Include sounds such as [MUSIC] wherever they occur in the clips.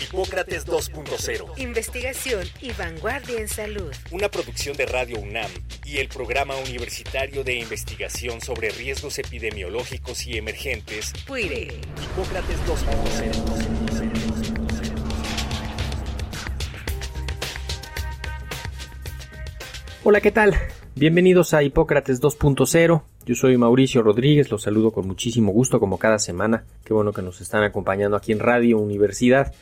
Hipócrates 2.0. Investigación y vanguardia en salud. Una producción de Radio UNAM y el Programa Universitario de Investigación sobre Riesgos Epidemiológicos y Emergentes. PUIRE. Hipócrates 2.0. Hola, ¿qué tal? Bienvenidos a Hipócrates 2.0. Yo soy Mauricio Rodríguez, los saludo con muchísimo gusto como cada semana. Qué bueno que nos están acompañando aquí en Radio Universidad.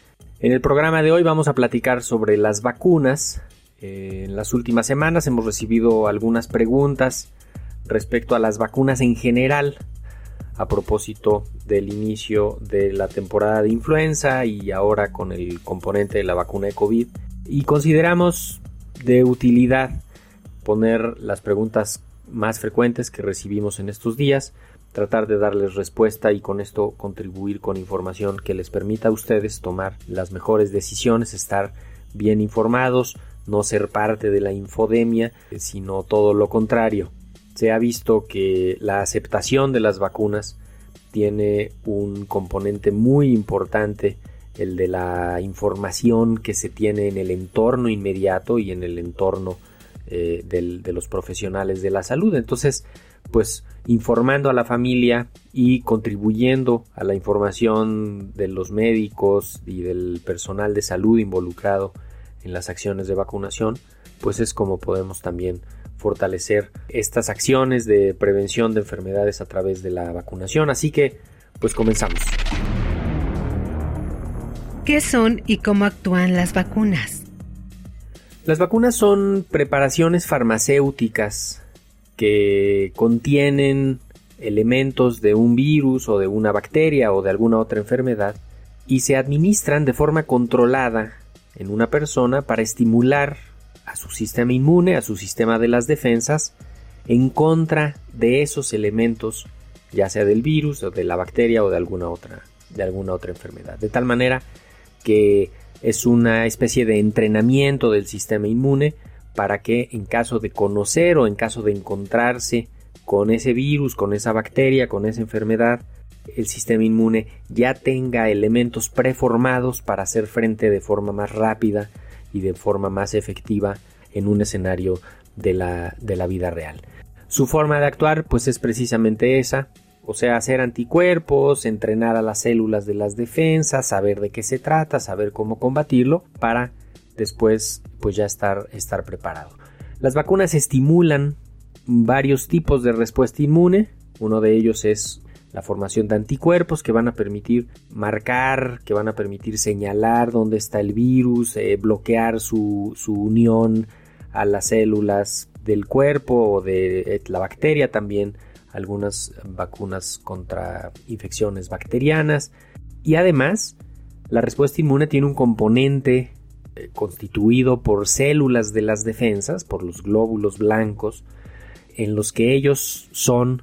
En el programa de hoy vamos a platicar sobre las vacunas. Eh, en las últimas semanas hemos recibido algunas preguntas respecto a las vacunas en general a propósito del inicio de la temporada de influenza y ahora con el componente de la vacuna de COVID. Y consideramos de utilidad poner las preguntas más frecuentes que recibimos en estos días tratar de darles respuesta y con esto contribuir con información que les permita a ustedes tomar las mejores decisiones, estar bien informados, no ser parte de la infodemia, sino todo lo contrario. Se ha visto que la aceptación de las vacunas tiene un componente muy importante, el de la información que se tiene en el entorno inmediato y en el entorno eh, de los profesionales de la salud. Entonces, pues informando a la familia y contribuyendo a la información de los médicos y del personal de salud involucrado en las acciones de vacunación, pues es como podemos también fortalecer estas acciones de prevención de enfermedades a través de la vacunación. Así que, pues comenzamos. ¿Qué son y cómo actúan las vacunas? Las vacunas son preparaciones farmacéuticas que contienen elementos de un virus o de una bacteria o de alguna otra enfermedad y se administran de forma controlada en una persona para estimular a su sistema inmune, a su sistema de las defensas, en contra de esos elementos, ya sea del virus o de la bacteria o de alguna otra, de alguna otra enfermedad. De tal manera que es una especie de entrenamiento del sistema inmune para que en caso de conocer o en caso de encontrarse con ese virus, con esa bacteria, con esa enfermedad, el sistema inmune ya tenga elementos preformados para hacer frente de forma más rápida y de forma más efectiva en un escenario de la, de la vida real. Su forma de actuar pues es precisamente esa, o sea, hacer anticuerpos, entrenar a las células de las defensas, saber de qué se trata, saber cómo combatirlo para después pues ya estar, estar preparado. Las vacunas estimulan varios tipos de respuesta inmune. Uno de ellos es la formación de anticuerpos que van a permitir marcar, que van a permitir señalar dónde está el virus, eh, bloquear su, su, unión a las células del cuerpo o de eh, la bacteria también, algunas vacunas contra infecciones bacterianas. Y además, la respuesta inmune tiene un componente constituido por células de las defensas, por los glóbulos blancos, en los que ellos son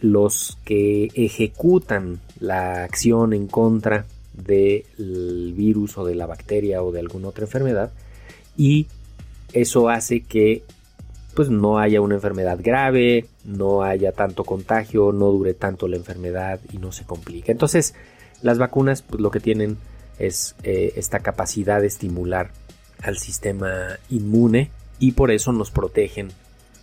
los que ejecutan la acción en contra del virus o de la bacteria o de alguna otra enfermedad y eso hace que pues no haya una enfermedad grave, no haya tanto contagio, no dure tanto la enfermedad y no se complique. Entonces, las vacunas pues lo que tienen es eh, esta capacidad de estimular al sistema inmune y por eso nos protegen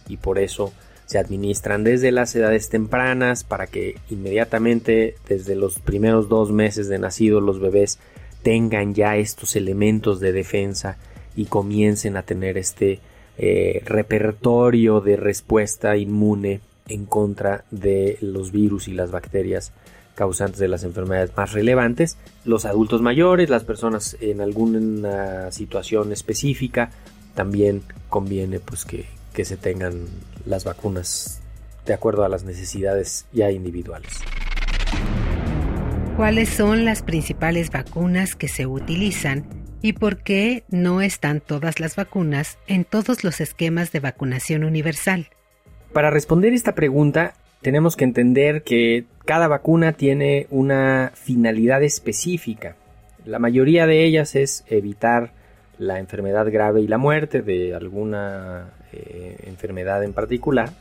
y por eso se administran desde las edades tempranas para que inmediatamente desde los primeros dos meses de nacido los bebés tengan ya estos elementos de defensa y comiencen a tener este eh, repertorio de respuesta inmune en contra de los virus y las bacterias causantes de las enfermedades más relevantes, los adultos mayores, las personas en alguna situación específica, también conviene pues que, que se tengan las vacunas de acuerdo a las necesidades ya individuales. ¿Cuáles son las principales vacunas que se utilizan y por qué no están todas las vacunas en todos los esquemas de vacunación universal? Para responder esta pregunta, tenemos que entender que cada vacuna tiene una finalidad específica. La mayoría de ellas es evitar la enfermedad grave y la muerte de alguna eh, enfermedad en particular.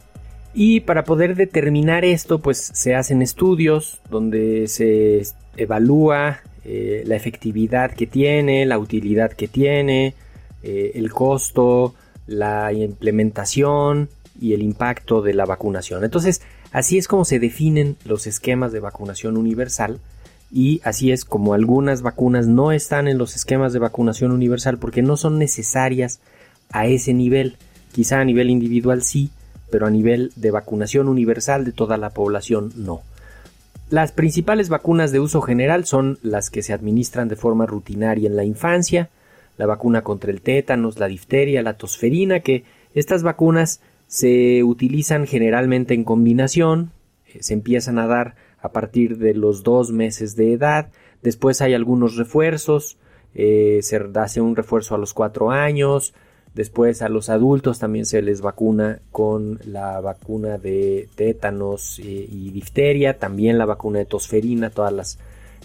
Y para poder determinar esto, pues se hacen estudios donde se evalúa eh, la efectividad que tiene, la utilidad que tiene, eh, el costo, la implementación y el impacto de la vacunación. Entonces, así es como se definen los esquemas de vacunación universal y así es como algunas vacunas no están en los esquemas de vacunación universal porque no son necesarias a ese nivel. Quizá a nivel individual sí, pero a nivel de vacunación universal de toda la población no. Las principales vacunas de uso general son las que se administran de forma rutinaria en la infancia, la vacuna contra el tétanos, la difteria, la tosferina, que estas vacunas se utilizan generalmente en combinación, eh, se empiezan a dar a partir de los dos meses de edad, después hay algunos refuerzos, eh, se hace un refuerzo a los cuatro años, después a los adultos también se les vacuna con la vacuna de tétanos eh, y difteria, también la vacuna de tosferina, todas las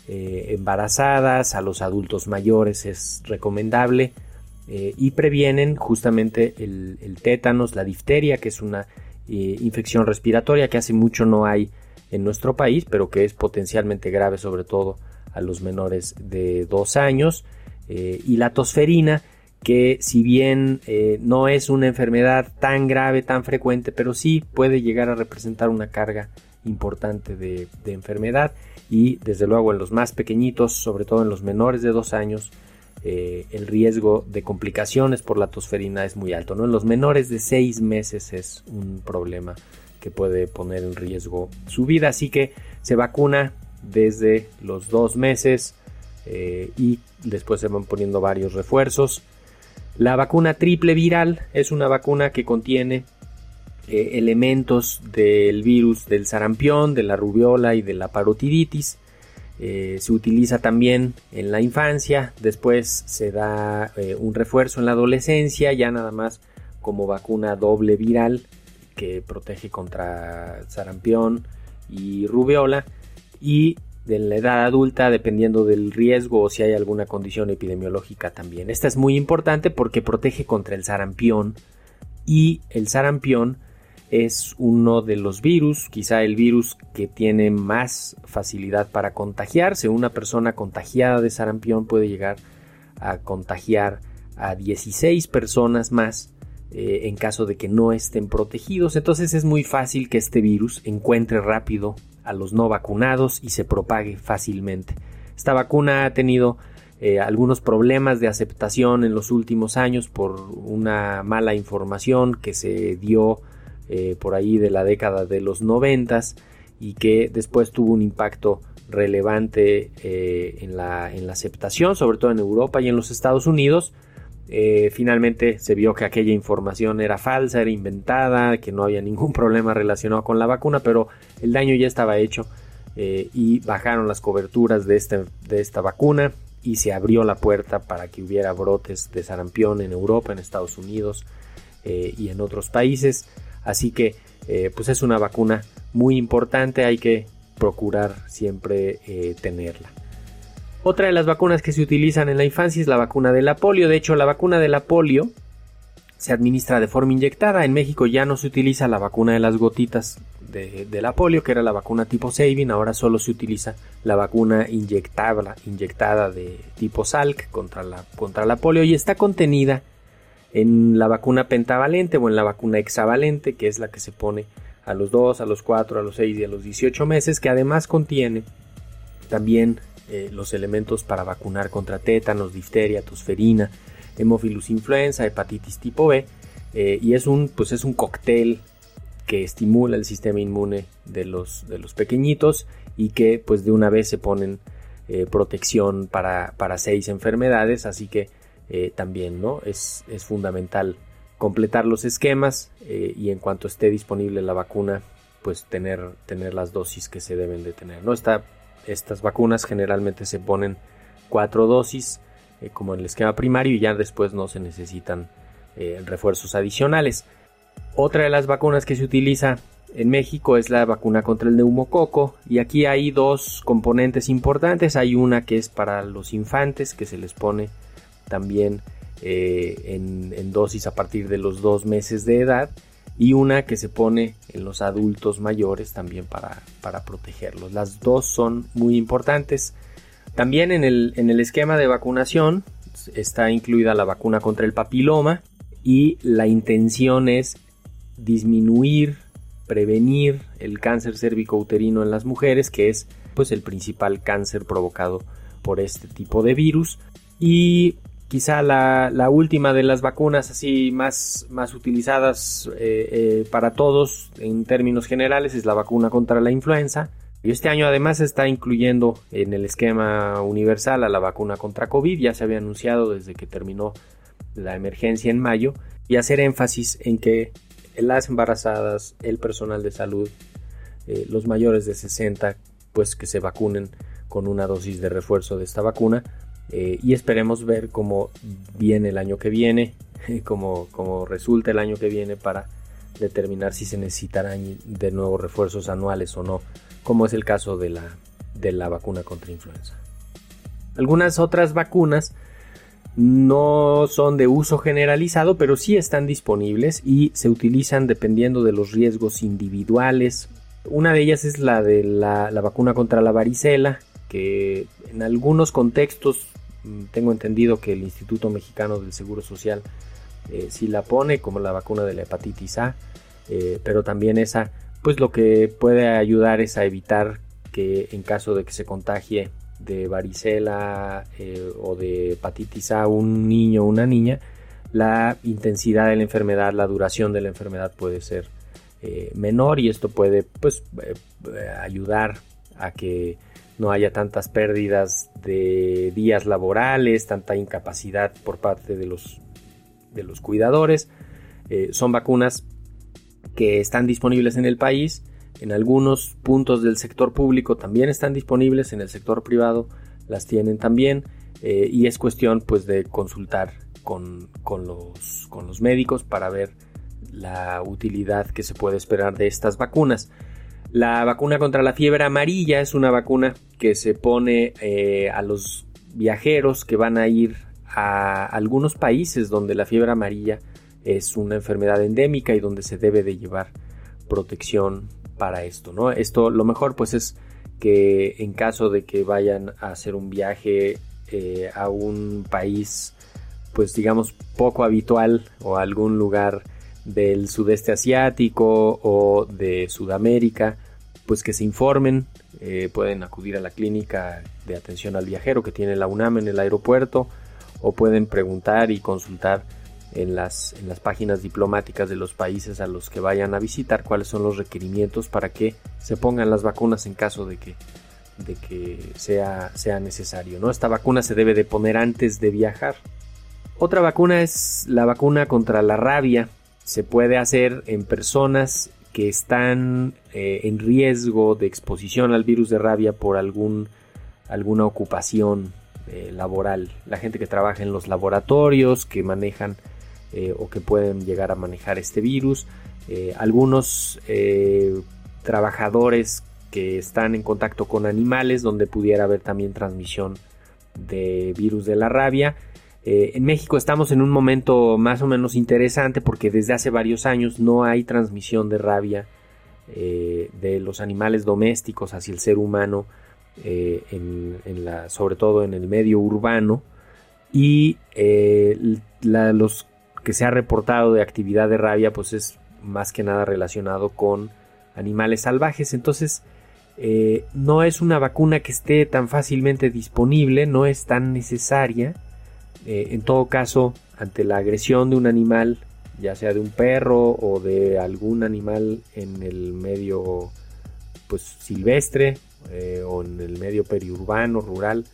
embarazadas, a los adultos mayores es recomendable. Eh, y previenen justamente el, tétanos, la difteria, que es una eh, infección respiratoria que hace mucho no hay en nuestro país, pero que es potencialmente grave sobre todo a los menores de dos años, eh, y la tosferina, que si bien no es una enfermedad tan grave, tan frecuente, pero sí puede llegar a representar una carga importante de, de enfermedad. Y desde luego en los más pequeñitos, sobre todo en los menores de dos años, eh, el riesgo de complicaciones por la tosferina es muy alto. ¿no? En los menores de 6 meses es un problema que puede poner en riesgo su vida. Así que se vacuna desde los 2 meses eh, y después se van poniendo varios refuerzos. La vacuna triple viral es una vacuna que contiene eh, elementos del virus del sarampión, de la rubiola y de la parotiditis. Eh, se utiliza también en la infancia, después se da eh, un refuerzo en la adolescencia, ya nada más como vacuna doble viral que protege contra sarampión y rubiola y de la edad adulta dependiendo del riesgo o si hay alguna condición epidemiológica también. Esta es muy importante porque protege contra el sarampión y el sarampión es uno de los virus, quizá el virus que tiene más facilidad para contagiarse. Una persona contagiada de sarampión puede llegar a contagiar a 16 personas más eh, en caso de que no estén protegidos. Entonces es muy fácil que este virus encuentre rápido a los no vacunados y se propague fácilmente. Esta vacuna ha tenido eh, algunos problemas de aceptación en los últimos años por una mala información que se dio eh, por ahí de la década de los noventas y que después tuvo un impacto relevante eh, en, la, en, la, aceptación, sobre todo en Europa y en los Estados Unidos. Eh, finalmente se vio que aquella información era falsa, era inventada, que no había ningún [LAUGHS] problema relacionado con la vacuna, pero el daño ya estaba hecho y bajaron las coberturas de, este, de esta vacuna y se abrió la puerta para que hubiera brotes de sarampión en Europa, en Estados Unidos y en otros países. Así que eh, pues es una vacuna muy importante, hay que procurar siempre eh, tenerla. Otra de las vacunas que se utilizan en la infancia es la vacuna de la polio. De hecho, la vacuna de la polio se administra de forma inyectada. En México ya no se utiliza la vacuna de las gotitas de, la polio, que era la vacuna tipo Sabin. Ahora solo se utiliza la vacuna inyectable, inyectada de tipo Salk contra la, contra la polio y está contenida en la vacuna pentavalente o en la vacuna hexavalente, que es la que se pone a los 2, a los 4, a los 6 y a los 18 meses, que además contiene también eh, los elementos para vacunar contra tétanos, difteria, tosferina, hemófilus influenza, hepatitis tipo B, eh, y es un, pues es un cóctel que estimula el sistema inmune de los, de los pequeñitos y que pues de una vez se ponen eh, protección para, para seis enfermedades, así que eh, también, ¿no? Es, fundamental completar los esquemas eh, y en cuanto esté disponible la vacuna, pues tener, tener las dosis que se deben de tener, ¿no? estas vacunas generalmente se ponen cuatro dosis, eh, como en el esquema primario, y ya después no se necesitan refuerzos adicionales. Otra de las vacunas que se utiliza en México es la vacuna contra el neumococo y aquí hay dos componentes importantes. Hay una que es para los infantes que se les pone también eh, en, dosis a partir de los dos meses de edad y una que se pone en los adultos mayores también para, para protegerlos. Las dos son muy importantes. También en el, en el esquema de vacunación está incluida la vacuna contra el papiloma y la intención es disminuir, prevenir el cáncer cérvico-uterino en las mujeres, que es pues el principal cáncer provocado por este tipo de virus. Y quizá la, última de las vacunas así más, más utilizadas eh, eh, para todos en términos generales es la vacuna contra la influenza. Y este año además se está incluyendo en el esquema universal a la vacuna contra COVID, ya se había anunciado desde que terminó la emergencia en mayo, y hacer énfasis en que las embarazadas, el personal de salud, eh, los mayores de 60, pues que se vacunen con una dosis de refuerzo de esta vacuna eh, y esperemos ver cómo viene el año que viene, [LAUGHS] cómo, cómo resulta el año que viene para determinar si se necesitarán de nuevo refuerzos anuales o no, como es el caso de la, de la vacuna contra influenza. Algunas otras vacunas no son de uso generalizado, pero sí están disponibles y se utilizan dependiendo de los riesgos individuales. Una de ellas es la de la, vacuna contra la varicela, que en algunos contextos tengo entendido que el Instituto Mexicano del Seguro Social eh, sí la pone, como la vacuna de la hepatitis A, eh, pero también esa, pues lo que puede ayudar es a evitar que en caso de que se contagie de varicela eh, o de hepatitis A un niño o una niña, la intensidad de la enfermedad, la duración de la enfermedad puede ser menor y esto puede pues ayudar a que no haya tantas pérdidas de días laborales, tanta incapacidad por parte de los, de los cuidadores. son vacunas que están disponibles en el país en algunos puntos del sector público también están disponibles, en el sector privado las tienen también eh, y es cuestión pues de consultar con, los, con los médicos para ver la utilidad que se puede esperar de estas vacunas. La vacuna contra la fiebre amarilla es una vacuna que se pone eh, a los viajeros que van a ir a algunos países donde la fiebre amarilla es una enfermedad endémica y donde se debe de llevar protección para esto, ¿no? Esto lo mejor pues es que en caso de que vayan a hacer un viaje eh, a un país pues digamos poco habitual o algún lugar del sudeste asiático o de Sudamérica, pues que se informen, eh, pueden acudir a la clínica de atención al viajero que tiene la UNAM en el aeropuerto o pueden preguntar y consultar en las, en las páginas diplomáticas de los países a los que vayan a visitar cuáles son los requerimientos para que se pongan las vacunas en caso de que, de que sea, sea necesario. ¿no? Esta vacuna se debe de poner antes de viajar. Otra vacuna es la vacuna contra la rabia. Se puede hacer en personas que están eh, en riesgo de exposición al virus de rabia por algún, alguna ocupación eh, laboral. La gente que trabaja en los laboratorios, que manejan eh, o que pueden llegar a manejar este virus. Algunos trabajadores que están en contacto con animales donde pudiera haber también transmisión de virus de la rabia. En México estamos en un momento más o menos interesante porque desde hace varios años no hay transmisión de rabia de los animales domésticos hacia el ser humano, sobre todo en el medio urbano. Y los que se ha reportado de actividad de rabia pues es más que nada relacionado con animales salvajes. Entonces eh, no es una vacuna que esté tan fácilmente disponible, no es tan necesaria. Eh, en todo caso, ante la agresión de un animal, ya sea de un perro o de algún animal en el medio pues silvestre eh, o en el medio periurbano, rural,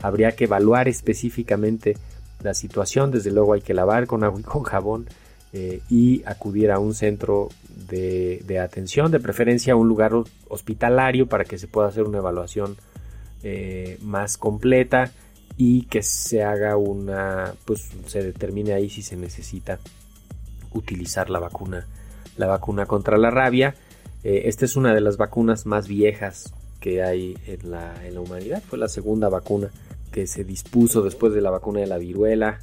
habría que evaluar específicamente la situación. Desde luego hay que lavar con agua y con jabón eh, y acudir a un centro de, atención, de preferencia a un lugar hospitalario para que se pueda hacer una evaluación más completa y que se haga una, pues se determine ahí si se necesita utilizar la vacuna la vacuna contra la rabia. Eh, esta es una de las vacunas más viejas que hay en la, en la humanidad. Fue la segunda vacuna que se dispuso después de la vacuna de la viruela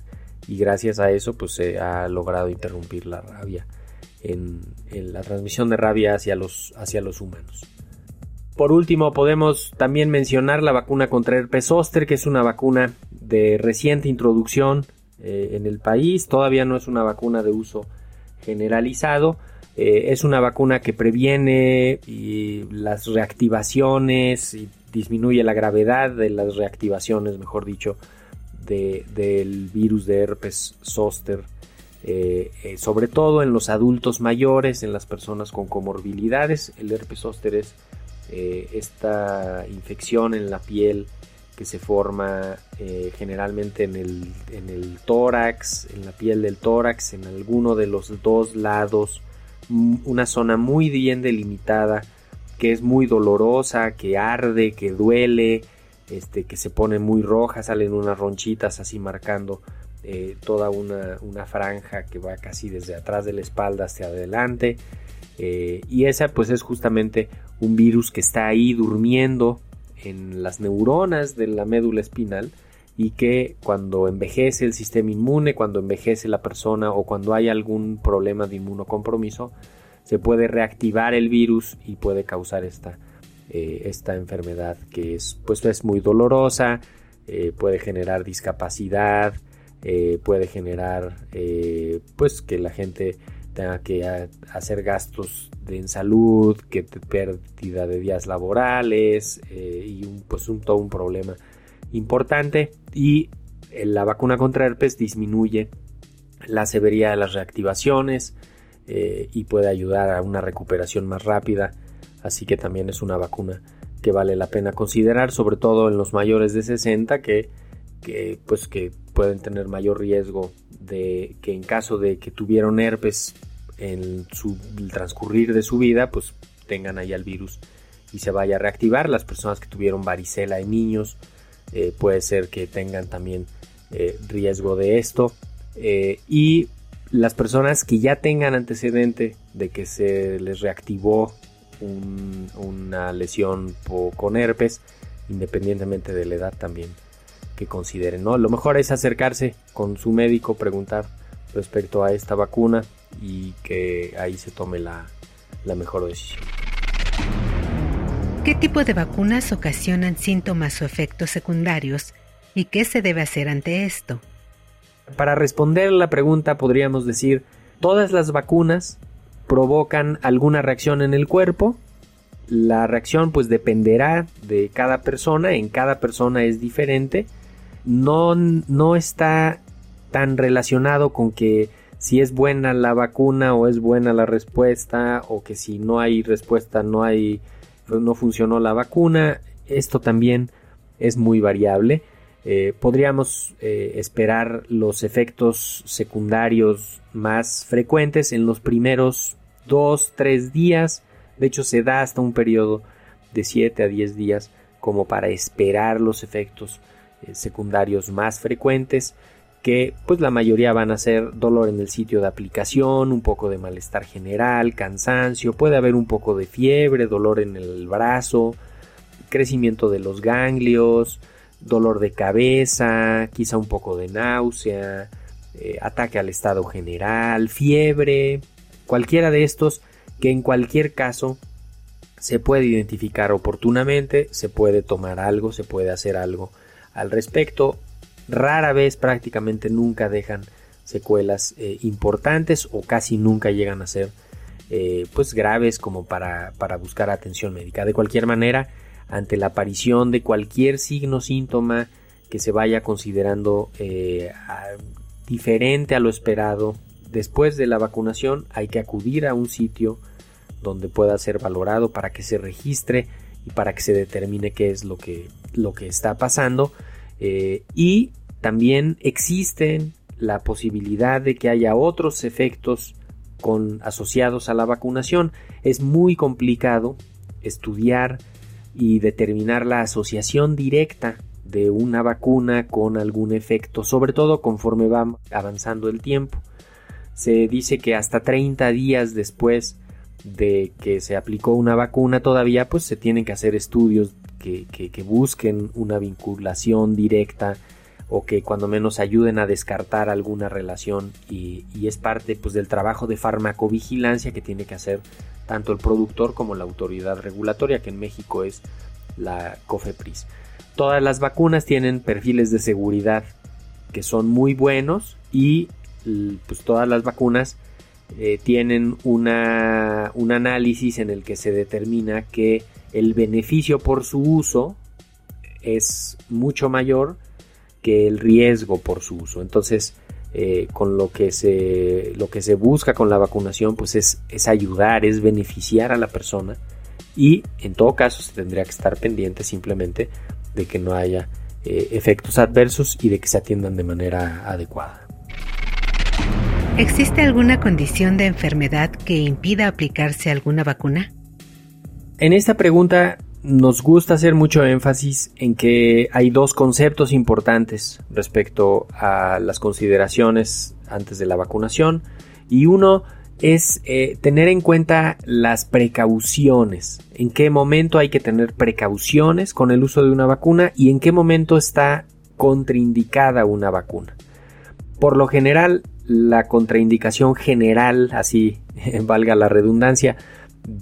y gracias a eso pues se ha logrado interrumpir la rabia en, la transmisión de rabia hacia los, hacia los humanos. Por último, podemos también mencionar la vacuna contra herpes zóster, que es una vacuna de reciente introducción eh, en el país. Todavía no es una vacuna de uso generalizado. Eh, es una vacuna que previene las reactivaciones y disminuye la gravedad de las reactivaciones, mejor dicho, del virus de herpes zóster eh, sobre todo en los adultos mayores, en las personas con comorbilidades. El herpes zóster es eh, esta infección en la piel que se forma generalmente en el, en el, tórax, en la piel del tórax, en alguno de los dos lados, una zona muy bien delimitada que es muy dolorosa, que arde, que duele, este, que se pone muy roja, salen unas ronchitas así marcando eh, toda una, franja que va casi desde atrás de la espalda hacia adelante. Eh, y esa pues es justamente un virus que está ahí durmiendo en las neuronas de la médula espinal y que cuando envejece el sistema inmune, cuando envejece la persona o cuando hay algún problema de inmunocompromiso, se puede reactivar el virus y puede causar esta, eh, esta enfermedad que es, pues, es muy dolorosa, puede generar discapacidad, eh, puede generar eh, pues que la gente tenga que hacer gastos de, en salud, que pérdida de días laborales eh, y un, pues un, todo un problema importante. Y la vacuna contra herpes disminuye la severidad de las reactivaciones y puede ayudar a una recuperación más rápida. Así que también es una vacuna que vale la pena considerar sobre todo en los mayores de 60 que que pues que pueden tener mayor riesgo de que en caso de que tuvieron herpes en su el transcurrir de su vida pues tengan ahí el virus y se vaya a reactivar. Las personas que tuvieron varicela en niños eh, puede ser que tengan también eh, riesgo de esto. Eh, y las personas que ya tengan antecedente de que se les reactivó una lesión con herpes independientemente de la edad también que consideren, ¿no? Lo mejor es acercarse con su médico, preguntar respecto a esta vacuna y que ahí se tome la, la mejor decisión. ¿Qué tipo de vacunas ocasionan síntomas o efectos secundarios y qué se debe hacer ante esto? Para responder la pregunta podríamos decir, todas las vacunas provocan alguna reacción en el cuerpo. La reacción pues dependerá de cada persona, en cada persona es diferente no, no está tan relacionado con que si es buena la vacuna o es buena la respuesta o que si no hay respuesta no hay no funcionó la vacuna. Esto también es muy variable. Eh, podríamos eh, esperar los efectos secundarios más frecuentes en los primeros 2 3 días. De hecho se da hasta un periodo de 7 a 10 días como para esperar los efectos secundarios más frecuentes que pues la mayoría van a ser dolor en el sitio de aplicación, un poco de malestar general, cansancio, puede haber un poco de fiebre, dolor en el brazo, crecimiento de los ganglios, dolor de cabeza, quizá un poco de náusea, eh, ataque al estado general, fiebre, cualquiera de estos que en cualquier caso se puede identificar oportunamente, se puede tomar algo, se puede hacer algo al respecto. Rara vez, prácticamente nunca dejan secuelas eh, importantes o casi nunca llegan a ser eh, pues graves como para, para buscar atención médica. De cualquier manera, ante la aparición de cualquier signo síntoma que se vaya considerando eh, diferente a lo esperado después de la vacunación hay que acudir a un sitio donde pueda ser valorado para que se registre y para que se determine qué es lo que, lo que está pasando. Eh, y también existen la posibilidad de que haya otros efectos con, asociados a la vacunación. Es muy complicado estudiar y determinar la asociación directa de una vacuna con algún efecto, sobre todo conforme va avanzando el tiempo. se dice que hasta 30 días después de que se aplicó una vacuna todavía pues se tienen que hacer estudios que, busquen una vinculación directa o que cuando menos ayuden a descartar alguna relación y, es parte pues del trabajo de farmacovigilancia que tiene que hacer tanto el productor como la autoridad regulatoria que en México es la COFEPRIS. Todas las vacunas tienen perfiles de seguridad que son muy buenos y pues todas las vacunas eh, tienen una, un análisis en el que se determina que el beneficio por su uso es mucho mayor que el riesgo por su uso. Entonces, eh, con lo que, se, lo que se busca con la vacunación, pues es, es ayudar, es beneficiar a la persona y en todo caso se tendría que estar pendiente simplemente de que no haya eh, efectos adversos y de que se atiendan de manera adecuada. ¿Existe alguna condición de enfermedad que impida aplicarse alguna vacuna? En esta pregunta nos gusta hacer mucho énfasis en que hay dos conceptos importantes respecto a las consideraciones antes de la vacunación y uno es eh, tener en cuenta las precauciones, en qué momento hay que tener precauciones con el uso de una vacuna y en qué momento está contraindicada una vacuna. Por lo general, la contraindicación general, así [LAUGHS] valga la redundancia,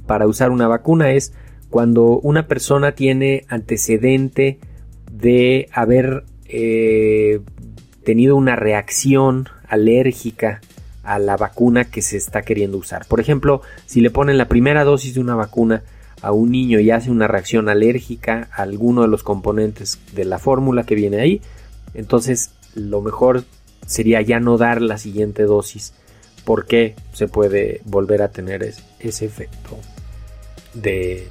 para usar una vacuna es cuando una persona tiene antecedente de haber eh, tenido una reacción alérgica a la vacuna que se está queriendo usar. Por ejemplo, si le ponen la primera dosis de una vacuna a un niño y hace una reacción alérgica a alguno de los componentes de la fórmula que viene ahí, entonces lo mejor sería ya no dar la siguiente dosis porque se puede volver a tener ese, efecto de,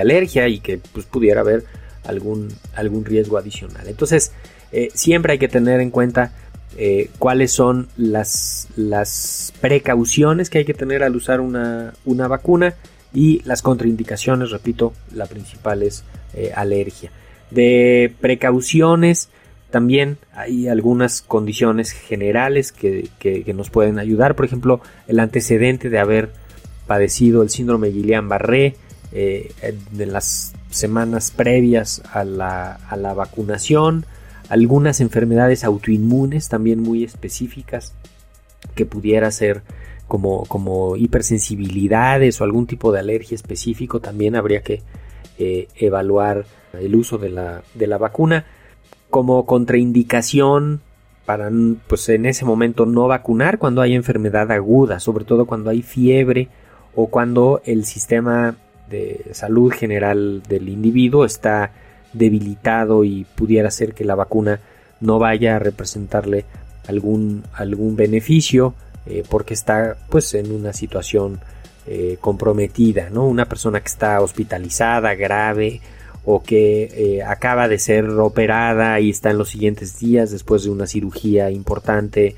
alergia y que pues, pudiera haber algún, algún riesgo adicional. Entonces, eh, siempre hay que tener en cuenta eh, cuáles son las, las, precauciones que hay que tener al usar una, vacuna y las contraindicaciones, repito, la principal es eh, alergia. De precauciones, también hay algunas condiciones generales que, nos pueden ayudar. Por ejemplo, el antecedente de haber padecido el síndrome de Guillain-Barré eh, en las semanas previas a la, a la vacunación. Algunas enfermedades autoinmunes también muy específicas que pudiera ser como, como hipersensibilidades o algún tipo de alergia específico. También habría que eh, evaluar el uso de la, de la vacuna como contraindicación para pues en ese momento no vacunar cuando hay enfermedad aguda, sobre todo cuando hay fiebre o cuando el sistema de salud general del individuo está debilitado y pudiera ser que la vacuna no vaya a representarle algún, algún beneficio eh, porque está pues en una situación eh, comprometida, ¿no? Una persona que está hospitalizada, grave o que eh, acaba de ser operada y está en los siguientes días después de una cirugía importante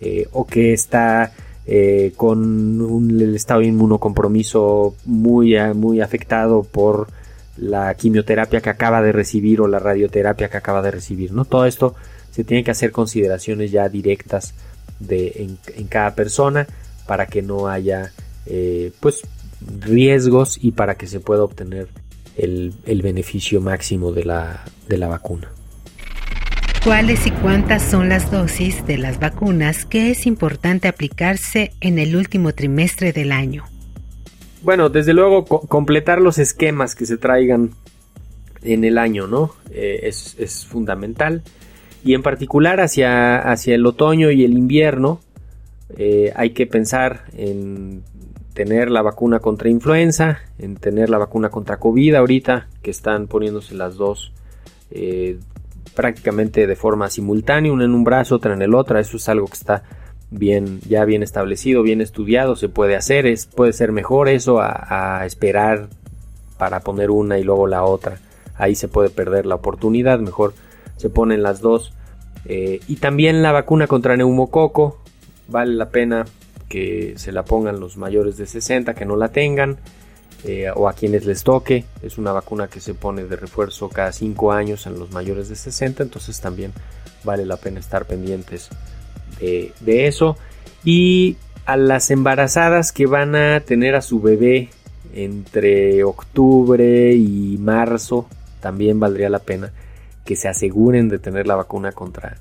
eh, o que está eh, con un, estado inmunocompromiso muy, muy afectado por la quimioterapia que acaba de recibir o la radioterapia que acaba de recibir. ¿no? Todo esto se tiene que hacer consideraciones ya directas de, en, cada persona para que no haya pues riesgos y para que se pueda obtener el, beneficio máximo de la, de la vacuna. ¿Cuáles y cuántas son las dosis de las vacunas que es importante aplicarse en el último trimestre del año? Bueno, desde luego completar los esquemas que se traigan en el año, ¿no? Eh, es, fundamental. Y en particular hacia, hacia el otoño y el invierno eh, hay que pensar en tener la vacuna contra influenza, en tener la vacuna contra COVID ahorita, que están poniéndose las dos eh, prácticamente de forma simultánea, una en un brazo, otra en el otro, eso es algo que está bien, ya bien establecido, bien estudiado, se puede hacer, es, puede ser mejor eso a, esperar para poner una y luego la otra, ahí se puede perder la oportunidad, mejor se ponen las dos. Eh, y también la vacuna contra neumococo, vale la pena que se la pongan los mayores de 60 que no la tengan eh, o a quienes les toque. Es una vacuna que se pone de refuerzo cada 5 años en los mayores de 60, entonces también vale la pena estar pendientes de, eso. Y a las embarazadas que van a tener a su bebé entre octubre y marzo, también valdría la pena que se aseguren de tener la vacuna contra,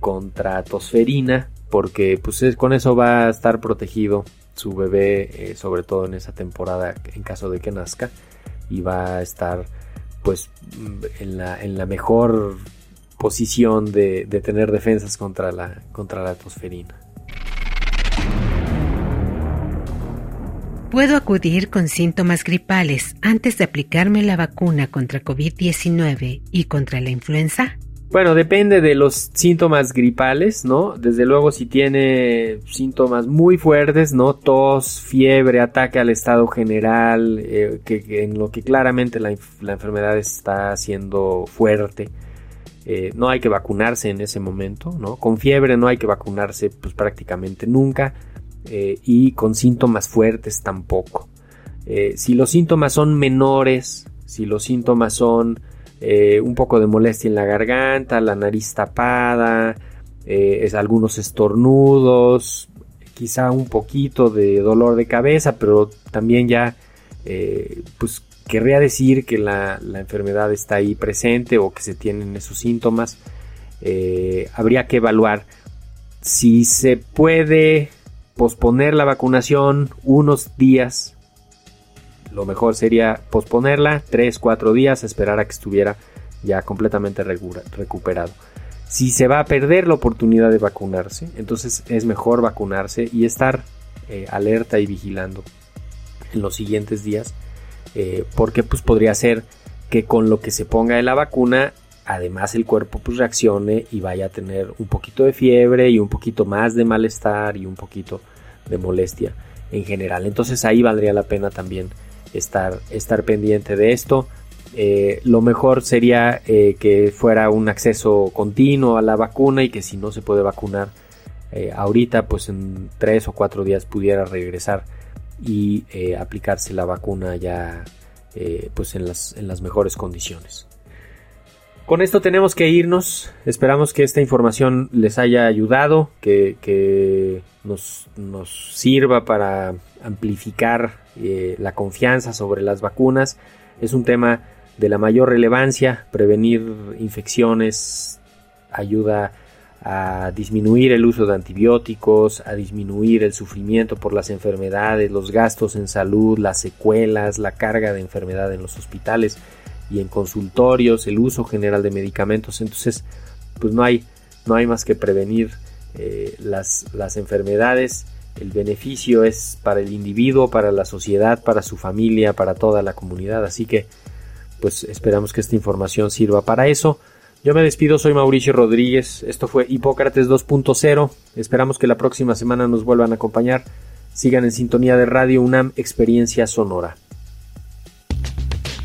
contra tosferina, porque pues con eso va a estar protegido su bebé, eh, sobre todo en esa temporada en caso de que nazca, y va a estar pues en la, en la mejor posición de, de, tener defensas contra la, contra la tosferina. ¿Puedo acudir con síntomas gripales antes de aplicarme la vacuna contra COVID-19 y contra la influenza? Bueno, depende de los síntomas gripales, ¿no? Desde luego si tiene síntomas muy fuertes, ¿no? Tos, fiebre, ataque al estado general, eh, que, en lo que claramente la, enfermedad está siendo fuerte. Eh, no hay que vacunarse en ese momento, ¿no? Con fiebre no hay que vacunarse pues prácticamente nunca eh, y con síntomas fuertes tampoco. si los síntomas son menores, si los síntomas son eh, un poco de molestia en la garganta, la nariz tapada, eh, es, algunos estornudos, quizá un poquito de dolor de cabeza, pero también ya eh, pues querría decir que la, enfermedad está ahí presente o que se tienen esos síntomas. habría que evaluar si se puede posponer la vacunación unos días lo mejor sería posponerla 3, 4 días, esperar a que estuviera ya completamente recuperado. Si se va a perder la oportunidad de vacunarse, entonces es mejor vacunarse y estar eh, alerta y vigilando en los siguientes días, eh, porque pues podría ser que con lo que se ponga de la vacuna, además el cuerpo pues reaccione y vaya a tener un poquito de fiebre y un poquito más de malestar y un poquito de molestia en general. Entonces ahí valdría la pena también estar, estar pendiente de esto. Eh, lo mejor sería eh, que fuera un acceso continuo a la vacuna y que si no se puede vacunar eh, ahorita, pues en tres o cuatro días pudiera regresar y aplicarse la vacuna ya pues en las, en las mejores condiciones. Con esto tenemos que irnos. Esperamos que esta información les haya ayudado, que, nos, nos, sirva para amplificar eh, la confianza sobre las vacunas. Es un tema de la mayor relevancia. Prevenir infecciones ayuda a disminuir el uso de antibióticos, a disminuir el sufrimiento por las enfermedades, los gastos en salud, las secuelas, la carga de enfermedad en los hospitales y en consultorios, el uso general de medicamentos. Entonces, pues no hay, no hay más que prevenir eh, las, las enfermedades. El beneficio es para el individuo, para la sociedad, para su familia, para toda la comunidad. Así que, pues esperamos que esta información sirva para eso. Yo me despido, soy Mauricio Rodríguez. Esto fue Hipócrates 2.0. Esperamos que la próxima semana nos vuelvan a acompañar. Sigan en sintonía de Radio UNAM Experiencia Sonora.